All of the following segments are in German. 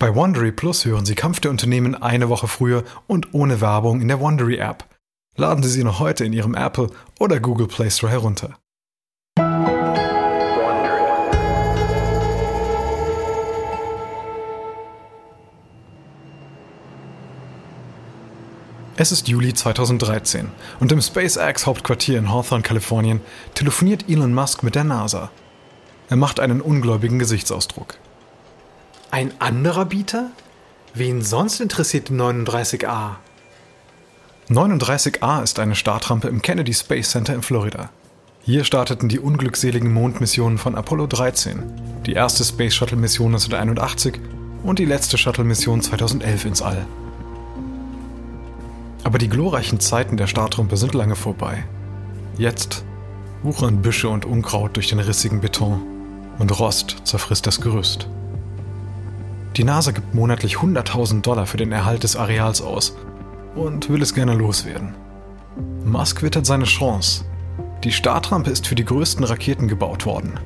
Bei Wondery Plus hören Sie Kampf der Unternehmen eine Woche früher und ohne Werbung in der Wondery App. Laden Sie sie noch heute in Ihrem Apple oder Google Play Store herunter. Es ist Juli 2013 und im SpaceX-Hauptquartier in Hawthorne, Kalifornien, telefoniert Elon Musk mit der NASA. Er macht einen ungläubigen Gesichtsausdruck. Ein anderer Bieter? Wen sonst interessiert die 39A? 39A ist eine Startrampe im Kennedy Space Center in Florida. Hier starteten die unglückseligen Mondmissionen von Apollo 13, die erste Space Shuttle Mission 1981 und die letzte Shuttle Mission 2011 ins All. Aber die glorreichen Zeiten der Startrampe sind lange vorbei. Jetzt wuchern Büsche und Unkraut durch den rissigen Beton und Rost zerfrisst das Gerüst. Die NASA gibt monatlich 100.000 Dollar für den Erhalt des Areals aus und will es gerne loswerden. Musk wittert seine Chance. Die Startrampe ist für die größten Raketen gebaut worden.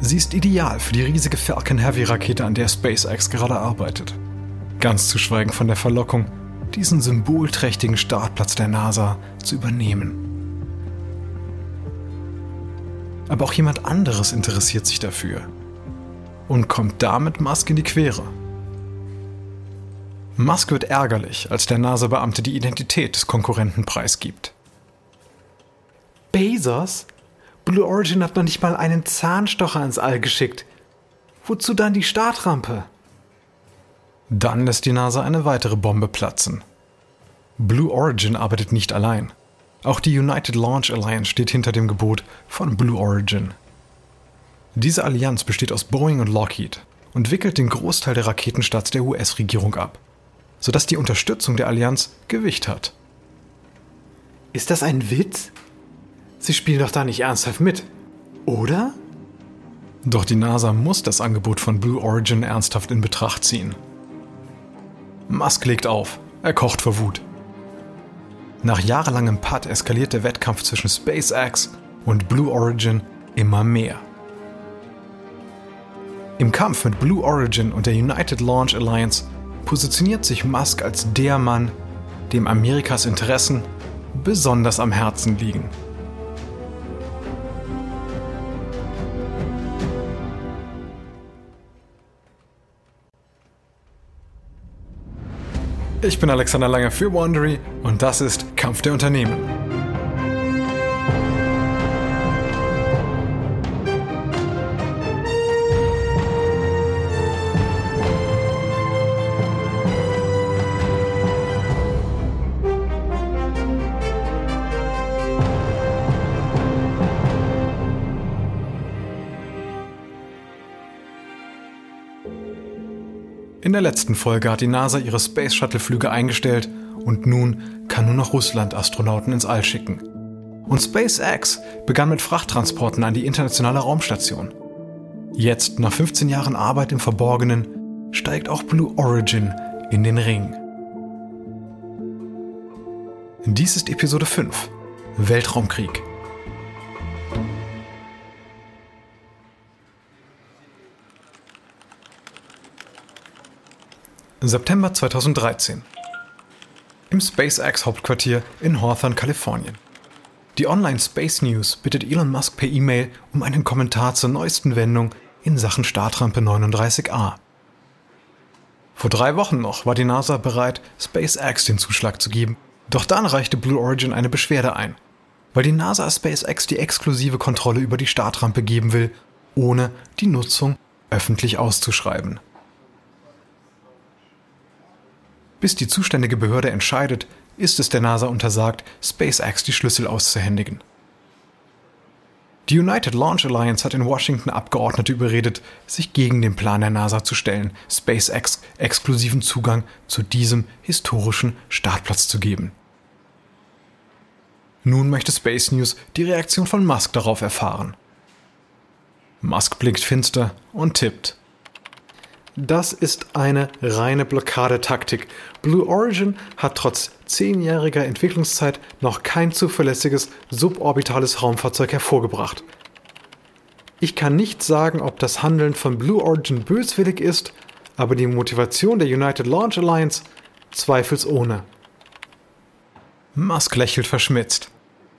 Sie ist ideal für die riesige Falcon Heavy Rakete, an der SpaceX gerade arbeitet. Ganz zu schweigen von der Verlockung, diesen symbolträchtigen Startplatz der NASA zu übernehmen. Aber auch jemand anderes interessiert sich dafür und kommt damit Musk in die Quere. Musk wird ärgerlich, als der NASA-Beamte die Identität des Konkurrenten preisgibt. Bezos? Blue Origin hat noch nicht mal einen Zahnstocher ins All geschickt. Wozu dann die Startrampe? Dann lässt die NASA eine weitere Bombe platzen. Blue Origin arbeitet nicht allein. Auch die United Launch Alliance steht hinter dem Gebot von Blue Origin. Diese Allianz besteht aus Boeing und Lockheed und wickelt den Großteil der Raketenstarts der US-Regierung ab, sodass die Unterstützung der Allianz Gewicht hat. Ist das ein Witz? Sie spielen doch da nicht ernsthaft mit, oder? Doch die NASA muss das Angebot von Blue Origin ernsthaft in Betracht ziehen. Musk legt auf. Er kocht vor Wut. Nach jahrelangem Putt eskaliert der Wettkampf zwischen SpaceX und Blue Origin immer mehr. Im Kampf mit Blue Origin und der United Launch Alliance positioniert sich Musk als der Mann, dem Amerikas Interessen besonders am Herzen liegen. Ich bin Alexander Langer für Wandery und das ist Kampf der Unternehmen. Der letzten Folge hat die NASA ihre Space Shuttle Flüge eingestellt und nun kann nur noch Russland Astronauten ins All schicken. Und SpaceX begann mit Frachttransporten an die internationale Raumstation. Jetzt, nach 15 Jahren Arbeit im Verborgenen, steigt auch Blue Origin in den Ring. Dies ist Episode 5 Weltraumkrieg. September 2013. Im SpaceX-Hauptquartier in Hawthorne, Kalifornien. Die Online Space News bittet Elon Musk per E-Mail um einen Kommentar zur neuesten Wendung in Sachen Startrampe 39A. Vor drei Wochen noch war die NASA bereit, SpaceX den Zuschlag zu geben, doch dann reichte Blue Origin eine Beschwerde ein, weil die NASA SpaceX die exklusive Kontrolle über die Startrampe geben will, ohne die Nutzung öffentlich auszuschreiben. Bis die zuständige Behörde entscheidet, ist es der NASA untersagt, SpaceX die Schlüssel auszuhändigen. Die United Launch Alliance hat in Washington Abgeordnete überredet, sich gegen den Plan der NASA zu stellen, SpaceX exklusiven Zugang zu diesem historischen Startplatz zu geben. Nun möchte Space News die Reaktion von Musk darauf erfahren. Musk blickt finster und tippt. Das ist eine reine Blockadetaktik. Blue Origin hat trotz zehnjähriger Entwicklungszeit noch kein zuverlässiges suborbitales Raumfahrzeug hervorgebracht. Ich kann nicht sagen, ob das Handeln von Blue Origin böswillig ist, aber die Motivation der United Launch Alliance zweifelsohne. Musk lächelt verschmitzt.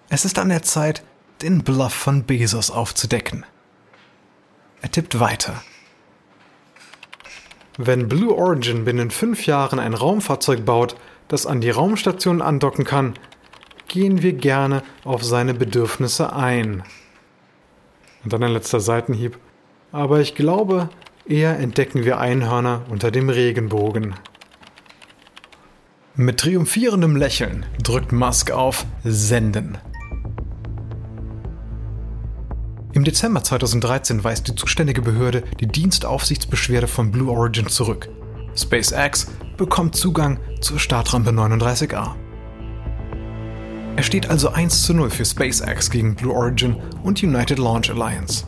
Es ist an der Zeit, den Bluff von Bezos aufzudecken. Er tippt weiter. Wenn Blue Origin binnen fünf Jahren ein Raumfahrzeug baut, das an die Raumstation andocken kann, gehen wir gerne auf seine Bedürfnisse ein. Und dann ein letzter Seitenhieb. Aber ich glaube, eher entdecken wir Einhörner unter dem Regenbogen. Mit triumphierendem Lächeln drückt Musk auf Senden. Im Dezember 2013 weist die zuständige Behörde die Dienstaufsichtsbeschwerde von Blue Origin zurück. SpaceX bekommt Zugang zur Startrampe 39A. Er steht also 1 zu 0 für SpaceX gegen Blue Origin und United Launch Alliance.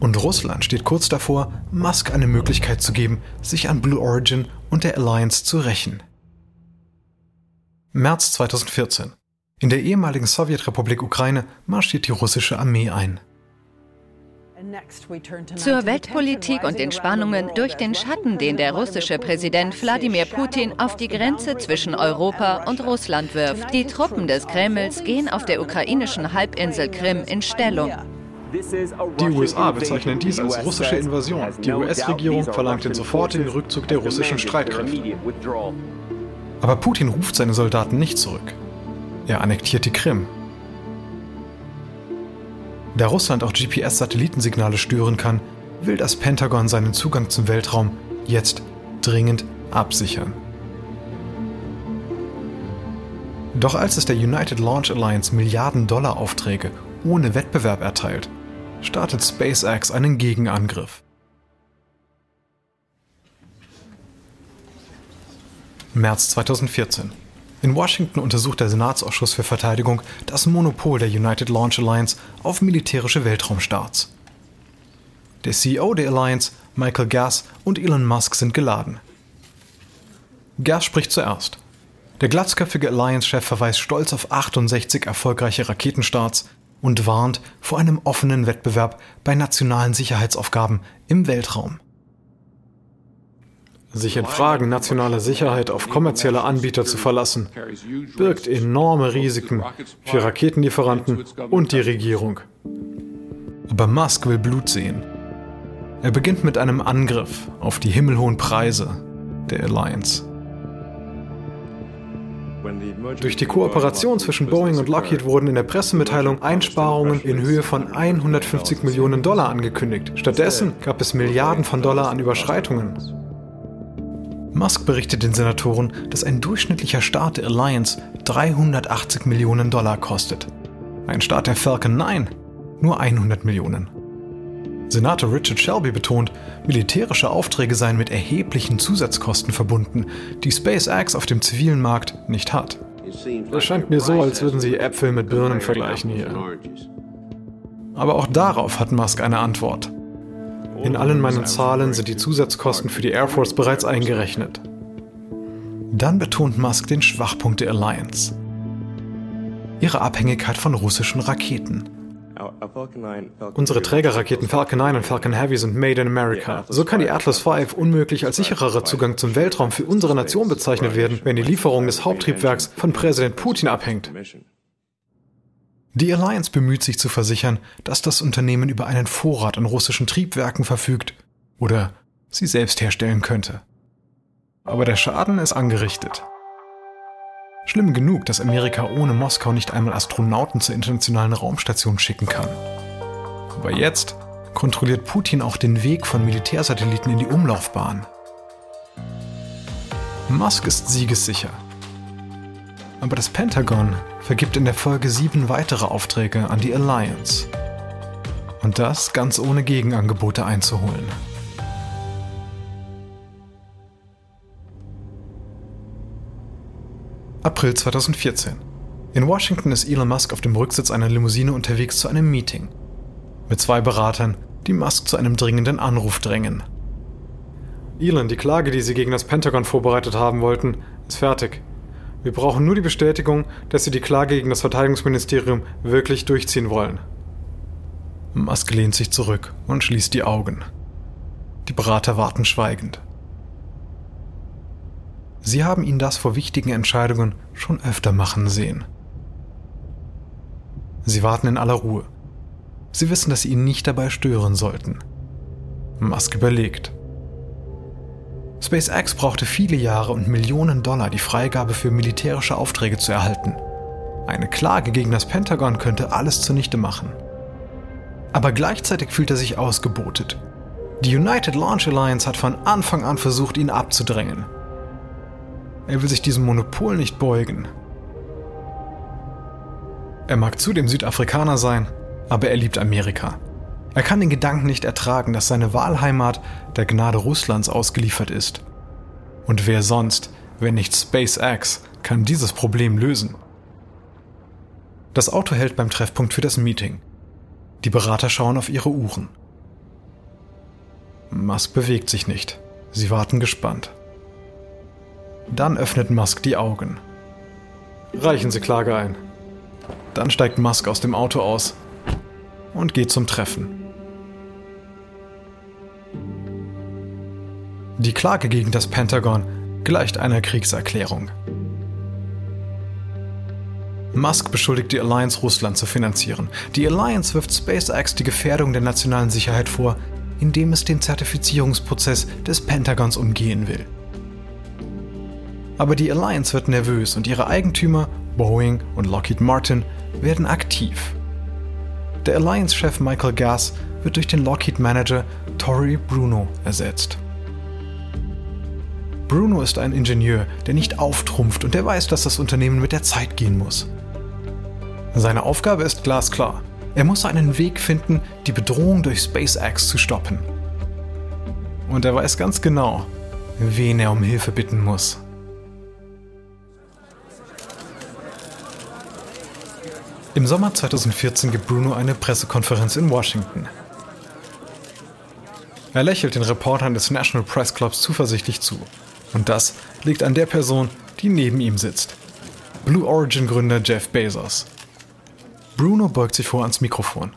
Und Russland steht kurz davor, Musk eine Möglichkeit zu geben, sich an Blue Origin und der Alliance zu rächen. März 2014. In der ehemaligen Sowjetrepublik Ukraine marschiert die russische Armee ein. Zur Weltpolitik und den Spannungen durch den Schatten, den der russische Präsident Wladimir Putin auf die Grenze zwischen Europa und Russland wirft. Die Truppen des Kremls gehen auf der ukrainischen Halbinsel Krim in Stellung. Die USA bezeichnen dies als russische Invasion. Die US-Regierung verlangt den sofortigen Rückzug der russischen Streitkräfte. Aber Putin ruft seine Soldaten nicht zurück. Er annektiert die Krim da Russland auch GPS-Satellitensignale stören kann, will das Pentagon seinen Zugang zum Weltraum jetzt dringend absichern. Doch als es der United Launch Alliance Milliarden Dollar Aufträge ohne Wettbewerb erteilt, startet SpaceX einen Gegenangriff. März 2014 in Washington untersucht der Senatsausschuss für Verteidigung das Monopol der United Launch Alliance auf militärische Weltraumstarts. Der CEO der Alliance, Michael Gass und Elon Musk sind geladen. Gass spricht zuerst. Der glatzköpfige Alliance-Chef verweist stolz auf 68 erfolgreiche Raketenstarts und warnt vor einem offenen Wettbewerb bei nationalen Sicherheitsaufgaben im Weltraum. Sich in Fragen nationaler Sicherheit auf kommerzielle Anbieter zu verlassen, birgt enorme Risiken für Raketenlieferanten und die Regierung. Aber Musk will Blut sehen. Er beginnt mit einem Angriff auf die himmelhohen Preise der Alliance. Durch die Kooperation zwischen Boeing und Lockheed wurden in der Pressemitteilung Einsparungen in Höhe von 150 Millionen Dollar angekündigt. Stattdessen gab es Milliarden von Dollar an Überschreitungen. Musk berichtet den Senatoren, dass ein durchschnittlicher Start der Alliance 380 Millionen Dollar kostet. Ein Start der Falcon 9 nur 100 Millionen. Senator Richard Shelby betont, militärische Aufträge seien mit erheblichen Zusatzkosten verbunden, die SpaceX auf dem zivilen Markt nicht hat. Es scheint mir so, als würden Sie Äpfel mit Birnen vergleichen hier. Aber auch darauf hat Musk eine Antwort. In allen meinen Zahlen sind die Zusatzkosten für die Air Force bereits eingerechnet. Dann betont Musk den Schwachpunkt der Alliance. Ihre Abhängigkeit von russischen Raketen. Unsere Trägerraketen Falcon 9 und Falcon Heavy sind made in America. So kann die Atlas V unmöglich als sichererer Zugang zum Weltraum für unsere Nation bezeichnet werden, wenn die Lieferung des Haupttriebwerks von Präsident Putin abhängt. Die Alliance bemüht sich zu versichern, dass das Unternehmen über einen Vorrat an russischen Triebwerken verfügt oder sie selbst herstellen könnte. Aber der Schaden ist angerichtet. Schlimm genug, dass Amerika ohne Moskau nicht einmal Astronauten zur internationalen Raumstation schicken kann. Aber jetzt kontrolliert Putin auch den Weg von Militärsatelliten in die Umlaufbahn. Musk ist siegessicher. Aber das Pentagon vergibt in der Folge sieben weitere Aufträge an die Alliance. Und das ganz ohne Gegenangebote einzuholen. April 2014. In Washington ist Elon Musk auf dem Rücksitz einer Limousine unterwegs zu einem Meeting. Mit zwei Beratern, die Musk zu einem dringenden Anruf drängen. Elon, die Klage, die Sie gegen das Pentagon vorbereitet haben wollten, ist fertig. Wir brauchen nur die Bestätigung, dass Sie die Klage gegen das Verteidigungsministerium wirklich durchziehen wollen. Musk lehnt sich zurück und schließt die Augen. Die Berater warten schweigend. Sie haben ihn das vor wichtigen Entscheidungen schon öfter machen sehen. Sie warten in aller Ruhe. Sie wissen, dass sie ihn nicht dabei stören sollten. Musk überlegt. SpaceX brauchte viele Jahre und Millionen Dollar, die Freigabe für militärische Aufträge zu erhalten. Eine Klage gegen das Pentagon könnte alles zunichte machen. Aber gleichzeitig fühlt er sich ausgebotet. Die United Launch Alliance hat von Anfang an versucht, ihn abzudrängen. Er will sich diesem Monopol nicht beugen. Er mag zudem Südafrikaner sein, aber er liebt Amerika. Er kann den Gedanken nicht ertragen, dass seine Wahlheimat der Gnade Russlands ausgeliefert ist. Und wer sonst, wenn nicht SpaceX, kann dieses Problem lösen? Das Auto hält beim Treffpunkt für das Meeting. Die Berater schauen auf ihre Uhren. Musk bewegt sich nicht. Sie warten gespannt. Dann öffnet Musk die Augen. Reichen Sie Klage ein. Dann steigt Musk aus dem Auto aus und geht zum Treffen. Die Klage gegen das Pentagon gleicht einer Kriegserklärung. Musk beschuldigt die Alliance, Russland zu finanzieren. Die Alliance wirft SpaceX die Gefährdung der nationalen Sicherheit vor, indem es den Zertifizierungsprozess des Pentagons umgehen will. Aber die Alliance wird nervös und ihre Eigentümer, Boeing und Lockheed Martin, werden aktiv. Der Alliance-Chef Michael Gass wird durch den Lockheed-Manager Tory Bruno ersetzt. Bruno ist ein Ingenieur, der nicht auftrumpft und der weiß, dass das Unternehmen mit der Zeit gehen muss. Seine Aufgabe ist glasklar. Er muss einen Weg finden, die Bedrohung durch SpaceX zu stoppen. Und er weiß ganz genau, wen er um Hilfe bitten muss. Im Sommer 2014 gibt Bruno eine Pressekonferenz in Washington. Er lächelt den Reportern des National Press Clubs zuversichtlich zu. Und das liegt an der Person, die neben ihm sitzt. Blue Origin Gründer Jeff Bezos. Bruno beugt sich vor ans Mikrofon.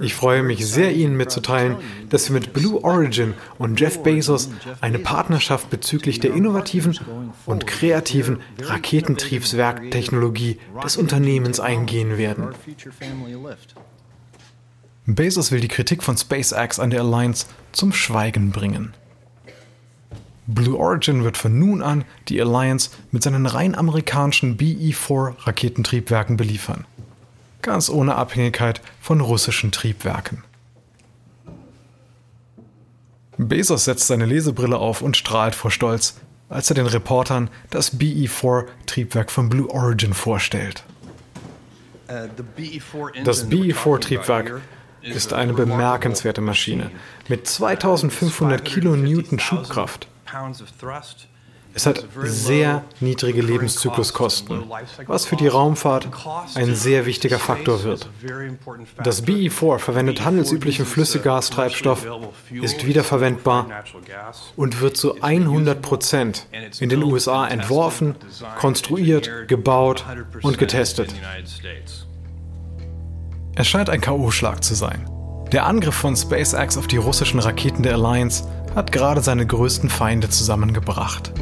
Ich freue mich sehr, Ihnen mitzuteilen, dass wir mit Blue Origin und Jeff Bezos eine Partnerschaft bezüglich der innovativen und kreativen Raketentriebswerktechnologie des Unternehmens eingehen werden. Bezos will die Kritik von SpaceX an der Alliance zum Schweigen bringen. Blue Origin wird von nun an die Alliance mit seinen rein amerikanischen BE-4 Raketentriebwerken beliefern. Ganz ohne Abhängigkeit von russischen Triebwerken. Bezos setzt seine Lesebrille auf und strahlt vor Stolz, als er den Reportern das BE-4-Triebwerk von Blue Origin vorstellt. Das BE-4-Triebwerk ist eine bemerkenswerte Maschine mit 2500 Kilonewton Schubkraft. Es hat sehr niedrige Lebenszykluskosten, was für die Raumfahrt ein sehr wichtiger Faktor wird. Das BE4 verwendet handelsüblichen Flüssigastreibstoff, ist wiederverwendbar und wird zu 100 Prozent in den USA entworfen, konstruiert, gebaut und getestet. Es scheint ein K.O.-Schlag zu sein. Der Angriff von SpaceX auf die russischen Raketen der Alliance hat gerade seine größten Feinde zusammengebracht.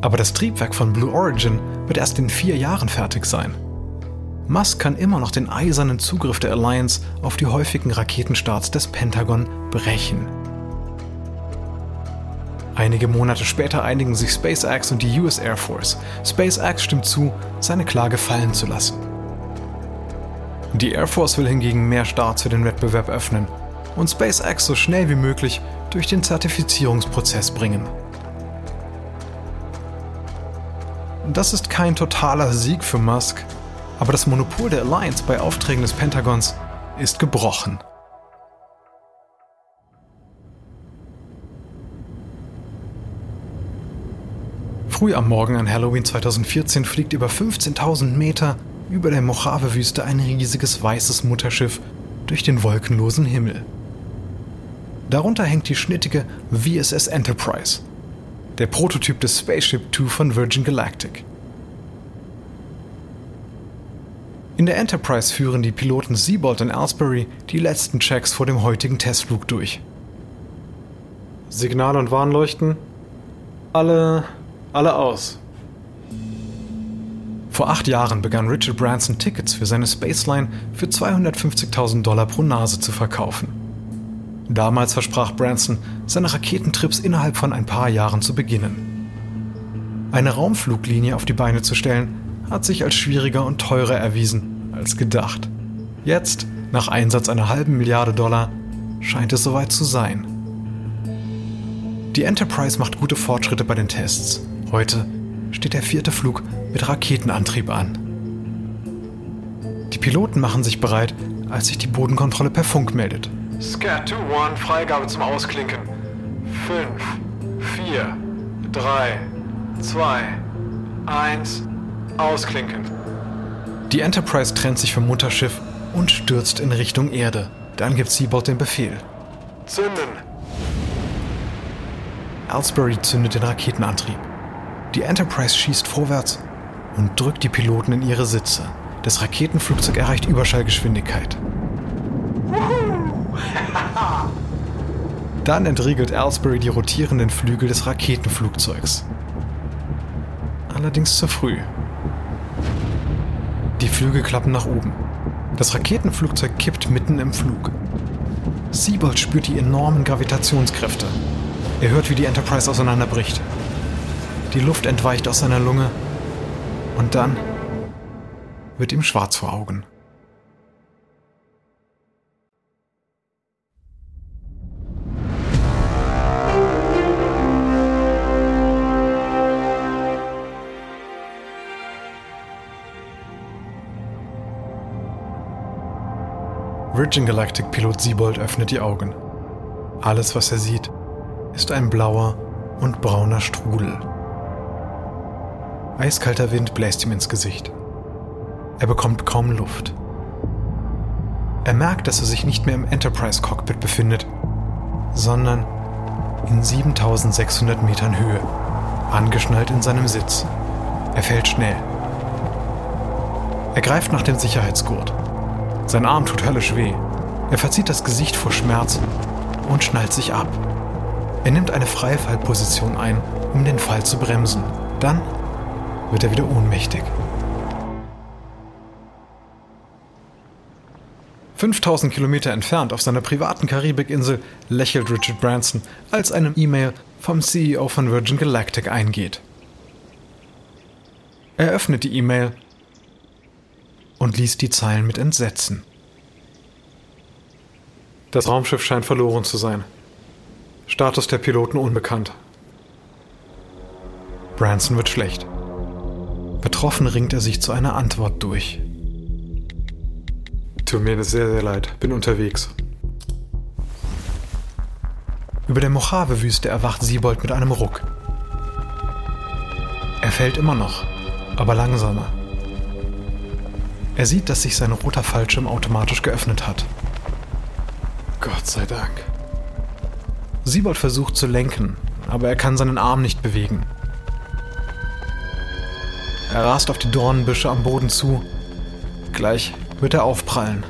Aber das Triebwerk von Blue Origin wird erst in vier Jahren fertig sein. Musk kann immer noch den eisernen Zugriff der Alliance auf die häufigen Raketenstarts des Pentagon brechen. Einige Monate später einigen sich SpaceX und die US Air Force. SpaceX stimmt zu, seine Klage fallen zu lassen. Die Air Force will hingegen mehr Starts für den Wettbewerb öffnen und SpaceX so schnell wie möglich durch den Zertifizierungsprozess bringen. Das ist kein totaler Sieg für Musk, aber das Monopol der Alliance bei Aufträgen des Pentagons ist gebrochen. Früh am Morgen an Halloween 2014 fliegt über 15.000 Meter über der Mojave-Wüste ein riesiges weißes Mutterschiff durch den wolkenlosen Himmel. Darunter hängt die schnittige VSS Enterprise, der Prototyp des Spaceship Two von Virgin Galactic. In der Enterprise führen die Piloten Seabold und Aylesbury die letzten Checks vor dem heutigen Testflug durch. Signal- und Warnleuchten? Alle. alle aus. Vor acht Jahren begann Richard Branson Tickets für seine Spaceline für 250.000 Dollar pro Nase zu verkaufen. Damals versprach Branson, seine Raketentrips innerhalb von ein paar Jahren zu beginnen. Eine Raumfluglinie auf die Beine zu stellen, hat sich als schwieriger und teurer erwiesen als gedacht. Jetzt, nach Einsatz einer halben Milliarde Dollar, scheint es soweit zu sein. Die Enterprise macht gute Fortschritte bei den Tests. Heute steht der vierte Flug mit Raketenantrieb an. Die Piloten machen sich bereit, als sich die Bodenkontrolle per Funk meldet. Scat 2-1, Freigabe zum Ausklinken. 5, 4, 3, 2, 1, ausklinken. Die Enterprise trennt sich vom Mutterschiff und stürzt in Richtung Erde. Dann gibt Seabold den Befehl. Zünden! Aylesbury zündet den Raketenantrieb. Die Enterprise schießt vorwärts und drückt die Piloten in ihre Sitze. Das Raketenflugzeug erreicht Überschallgeschwindigkeit. Dann entriegelt Aylesbury die rotierenden Flügel des Raketenflugzeugs. Allerdings zu früh. Die Flügel klappen nach oben. Das Raketenflugzeug kippt mitten im Flug. Siebold spürt die enormen Gravitationskräfte. Er hört, wie die Enterprise auseinanderbricht. Die Luft entweicht aus seiner Lunge und dann wird ihm schwarz vor Augen. Virgin Galactic Pilot Siebold öffnet die Augen. Alles, was er sieht, ist ein blauer und brauner Strudel. Eiskalter Wind bläst ihm ins Gesicht. Er bekommt kaum Luft. Er merkt, dass er sich nicht mehr im Enterprise Cockpit befindet, sondern in 7600 Metern Höhe, angeschnallt in seinem Sitz. Er fällt schnell. Er greift nach dem Sicherheitsgurt. Sein Arm tut höllisch weh. Er verzieht das Gesicht vor Schmerz und schnallt sich ab. Er nimmt eine Freifallposition ein, um den Fall zu bremsen. Dann wird er wieder ohnmächtig. 5000 Kilometer entfernt auf seiner privaten Karibikinsel lächelt Richard Branson, als eine E-Mail vom CEO von Virgin Galactic eingeht. Er öffnet die E-Mail und liest die Zeilen mit Entsetzen. Das Raumschiff scheint verloren zu sein. Status der Piloten unbekannt. Branson wird schlecht. Betroffen ringt er sich zu einer Antwort durch. Tut mir sehr, sehr leid. Bin unterwegs. Über der Mojave-Wüste erwacht Siebold mit einem Ruck. Er fällt immer noch, aber langsamer. Er sieht, dass sich sein roter Fallschirm automatisch geöffnet hat. Gott sei Dank. Siebold versucht zu lenken, aber er kann seinen Arm nicht bewegen. Er rast auf die Dornenbüsche am Boden zu. Gleich wird er aufprallen.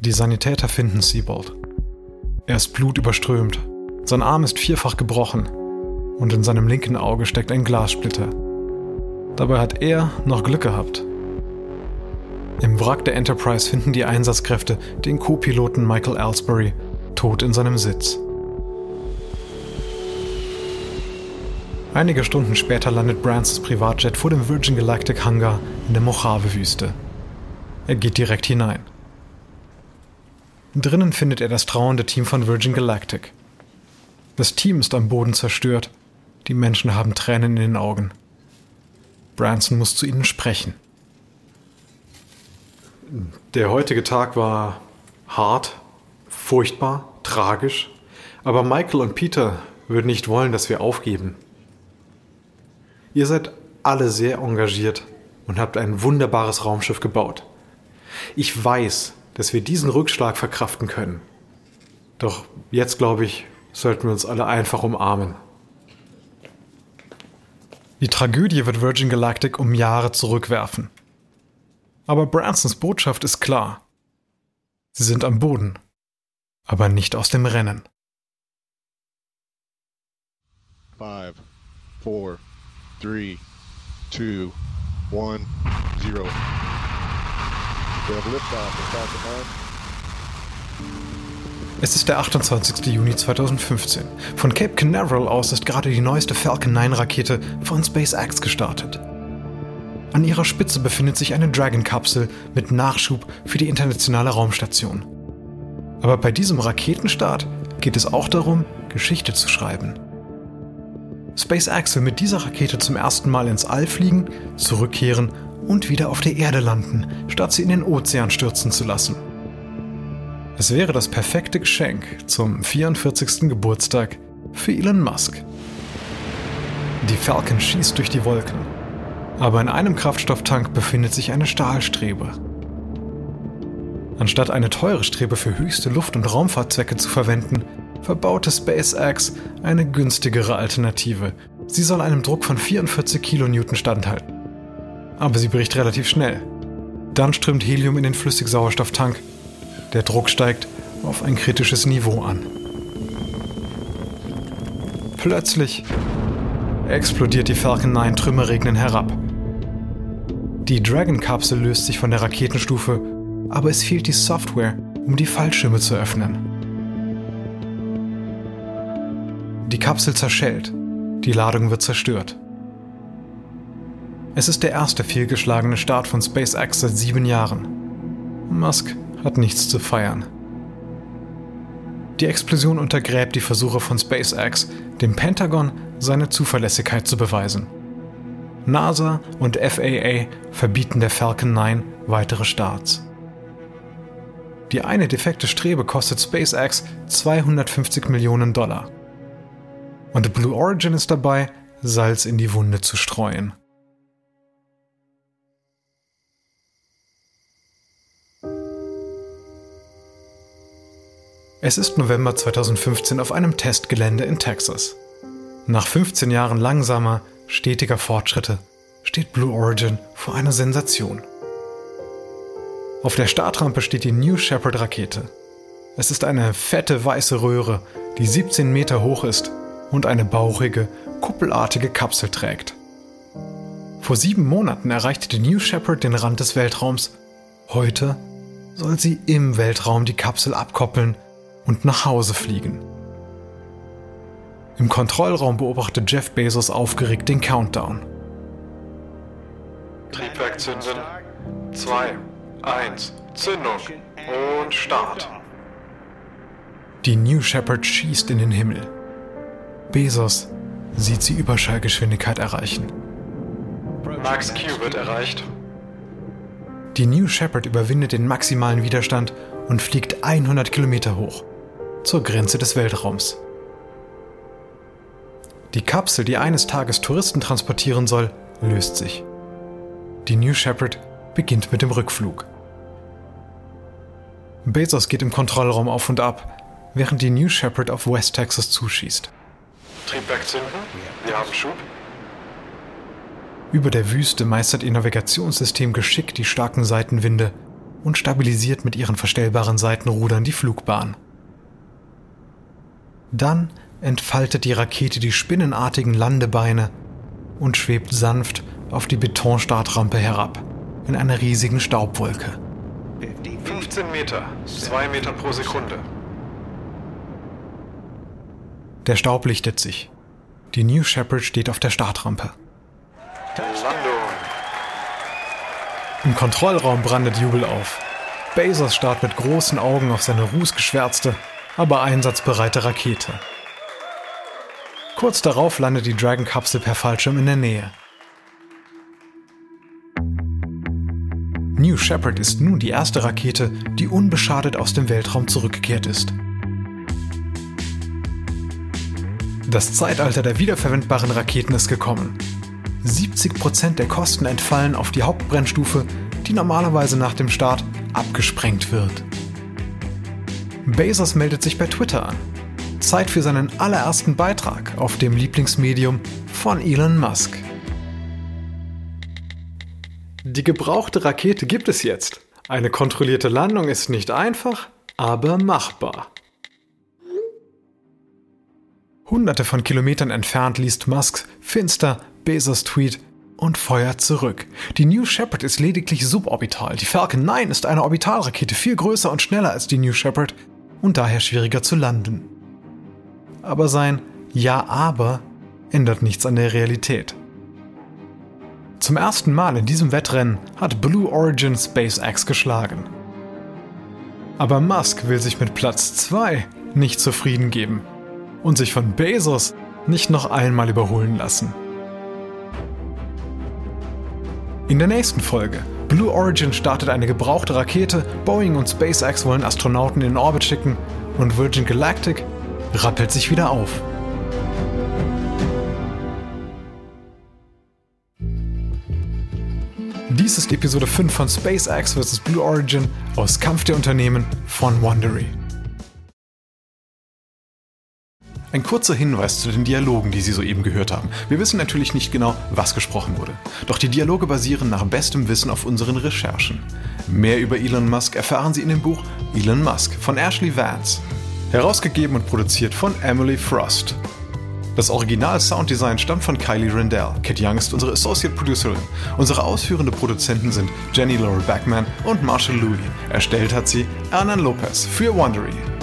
Die Sanitäter finden Siebold. Er ist blutüberströmt. Sein Arm ist vierfach gebrochen und in seinem linken Auge steckt ein Glassplitter. Dabei hat er noch Glück gehabt. Im Wrack der Enterprise finden die Einsatzkräfte den Co-Piloten Michael Aylesbury tot in seinem Sitz. Einige Stunden später landet Bransons Privatjet vor dem Virgin Galactic Hangar in der Mojave-Wüste. Er geht direkt hinein. Drinnen findet er das trauernde Team von Virgin Galactic. Das Team ist am Boden zerstört. Die Menschen haben Tränen in den Augen. Branson muss zu ihnen sprechen. Der heutige Tag war hart, furchtbar, tragisch, aber Michael und Peter würden nicht wollen, dass wir aufgeben. Ihr seid alle sehr engagiert und habt ein wunderbares Raumschiff gebaut. Ich weiß, dass wir diesen Rückschlag verkraften können. Doch jetzt, glaube ich, sollten wir uns alle einfach umarmen. Die Tragödie wird Virgin Galactic um Jahre zurückwerfen. Aber Bransons Botschaft ist klar. Sie sind am Boden, aber nicht aus dem Rennen. 5, 4, 3, 2, 1, 0. Es ist der 28. Juni 2015. Von Cape Canaveral aus ist gerade die neueste Falcon 9 Rakete von SpaceX gestartet. An ihrer Spitze befindet sich eine Dragon-Kapsel mit Nachschub für die internationale Raumstation. Aber bei diesem Raketenstart geht es auch darum, Geschichte zu schreiben. SpaceX will mit dieser Rakete zum ersten Mal ins All fliegen, zurückkehren und wieder auf der Erde landen, statt sie in den Ozean stürzen zu lassen. Es wäre das perfekte Geschenk zum 44. Geburtstag für Elon Musk. Die Falcon schießt durch die Wolken, aber in einem Kraftstofftank befindet sich eine Stahlstrebe. Anstatt eine teure Strebe für höchste Luft- und Raumfahrtzwecke zu verwenden, verbaute SpaceX eine günstigere Alternative. Sie soll einem Druck von 44 Kilonewton standhalten. Aber sie bricht relativ schnell. Dann strömt Helium in den Flüssigsauerstofftank. Der Druck steigt auf ein kritisches Niveau an. Plötzlich explodiert die Falcon 9 Trümmerregnen herab. Die Dragon-Kapsel löst sich von der Raketenstufe, aber es fehlt die Software, um die Fallschirme zu öffnen. Die Kapsel zerschellt, die Ladung wird zerstört. Es ist der erste fehlgeschlagene Start von SpaceX seit sieben Jahren. Musk hat nichts zu feiern. Die Explosion untergräbt die Versuche von SpaceX, dem Pentagon seine Zuverlässigkeit zu beweisen. NASA und FAA verbieten der Falcon 9 weitere Starts. Die eine defekte Strebe kostet SpaceX 250 Millionen Dollar. Und Blue Origin ist dabei, Salz in die Wunde zu streuen. Es ist November 2015 auf einem Testgelände in Texas. Nach 15 Jahren langsamer, stetiger Fortschritte steht Blue Origin vor einer Sensation. Auf der Startrampe steht die New Shepard Rakete. Es ist eine fette weiße Röhre, die 17 Meter hoch ist und eine bauchige, kuppelartige Kapsel trägt. Vor sieben Monaten erreichte die New Shepard den Rand des Weltraums. Heute soll sie im Weltraum die Kapsel abkoppeln und nach Hause fliegen. Im Kontrollraum beobachtet Jeff Bezos aufgeregt den Countdown. Triebwerk zünden. 2, 1, Zündung und Start. Die New Shepard schießt in den Himmel. Bezos sieht sie Überschallgeschwindigkeit erreichen. Max Q wird erreicht. Die New Shepard überwindet den maximalen Widerstand und fliegt 100 Kilometer hoch zur Grenze des Weltraums. Die Kapsel, die eines Tages Touristen transportieren soll, löst sich. Die New Shepard beginnt mit dem Rückflug. Bezos geht im Kontrollraum auf und ab, während die New Shepard auf West Texas zuschießt. Triebwerk zünden, wir haben Schub. Über der Wüste meistert ihr Navigationssystem geschickt die starken Seitenwinde und stabilisiert mit ihren verstellbaren Seitenrudern die Flugbahn. Dann entfaltet die Rakete die spinnenartigen Landebeine und schwebt sanft auf die Betonstartrampe herab, in einer riesigen Staubwolke. 15 Meter, 2 Meter pro Sekunde. Der Staub lichtet sich. Die New Shepard steht auf der Startrampe. Landung. Im Kontrollraum brandet Jubel auf. Bezos starrt mit großen Augen auf seine rußgeschwärzte, aber einsatzbereite Rakete. Kurz darauf landet die Dragon-Kapsel per Fallschirm in der Nähe. New Shepard ist nun die erste Rakete, die unbeschadet aus dem Weltraum zurückgekehrt ist. Das Zeitalter der wiederverwendbaren Raketen ist gekommen. 70% der Kosten entfallen auf die Hauptbrennstufe, die normalerweise nach dem Start abgesprengt wird. Bezos meldet sich bei Twitter an. Zeit für seinen allerersten Beitrag auf dem Lieblingsmedium von Elon Musk. Die gebrauchte Rakete gibt es jetzt. Eine kontrollierte Landung ist nicht einfach, aber machbar. Hunderte von Kilometern entfernt liest Musk finster Bezos Tweet und feuert zurück. Die New Shepard ist lediglich suborbital. Die Falcon 9 ist eine Orbitalrakete viel größer und schneller als die New Shepard und daher schwieriger zu landen. Aber sein Ja aber ändert nichts an der Realität. Zum ersten Mal in diesem Wettrennen hat Blue Origin SpaceX geschlagen. Aber Musk will sich mit Platz 2 nicht zufrieden geben und sich von Bezos nicht noch einmal überholen lassen. In der nächsten Folge Blue Origin startet eine gebrauchte Rakete, Boeing und SpaceX wollen Astronauten in Orbit schicken und Virgin Galactic rappelt sich wieder auf. Dies ist Episode 5 von SpaceX vs. Blue Origin aus Kampf der Unternehmen von Wondery. Ein kurzer Hinweis zu den Dialogen, die Sie soeben gehört haben. Wir wissen natürlich nicht genau, was gesprochen wurde. Doch die Dialoge basieren nach bestem Wissen auf unseren Recherchen. Mehr über Elon Musk erfahren Sie in dem Buch Elon Musk von Ashley Vance. Herausgegeben und produziert von Emily Frost. Das Original-Sounddesign stammt von Kylie Rendell. Kit Young ist unsere Associate Producerin. Unsere ausführende Produzenten sind Jenny Laura Backman und Marshall Louis. Erstellt hat sie Hernan Lopez für Wondery.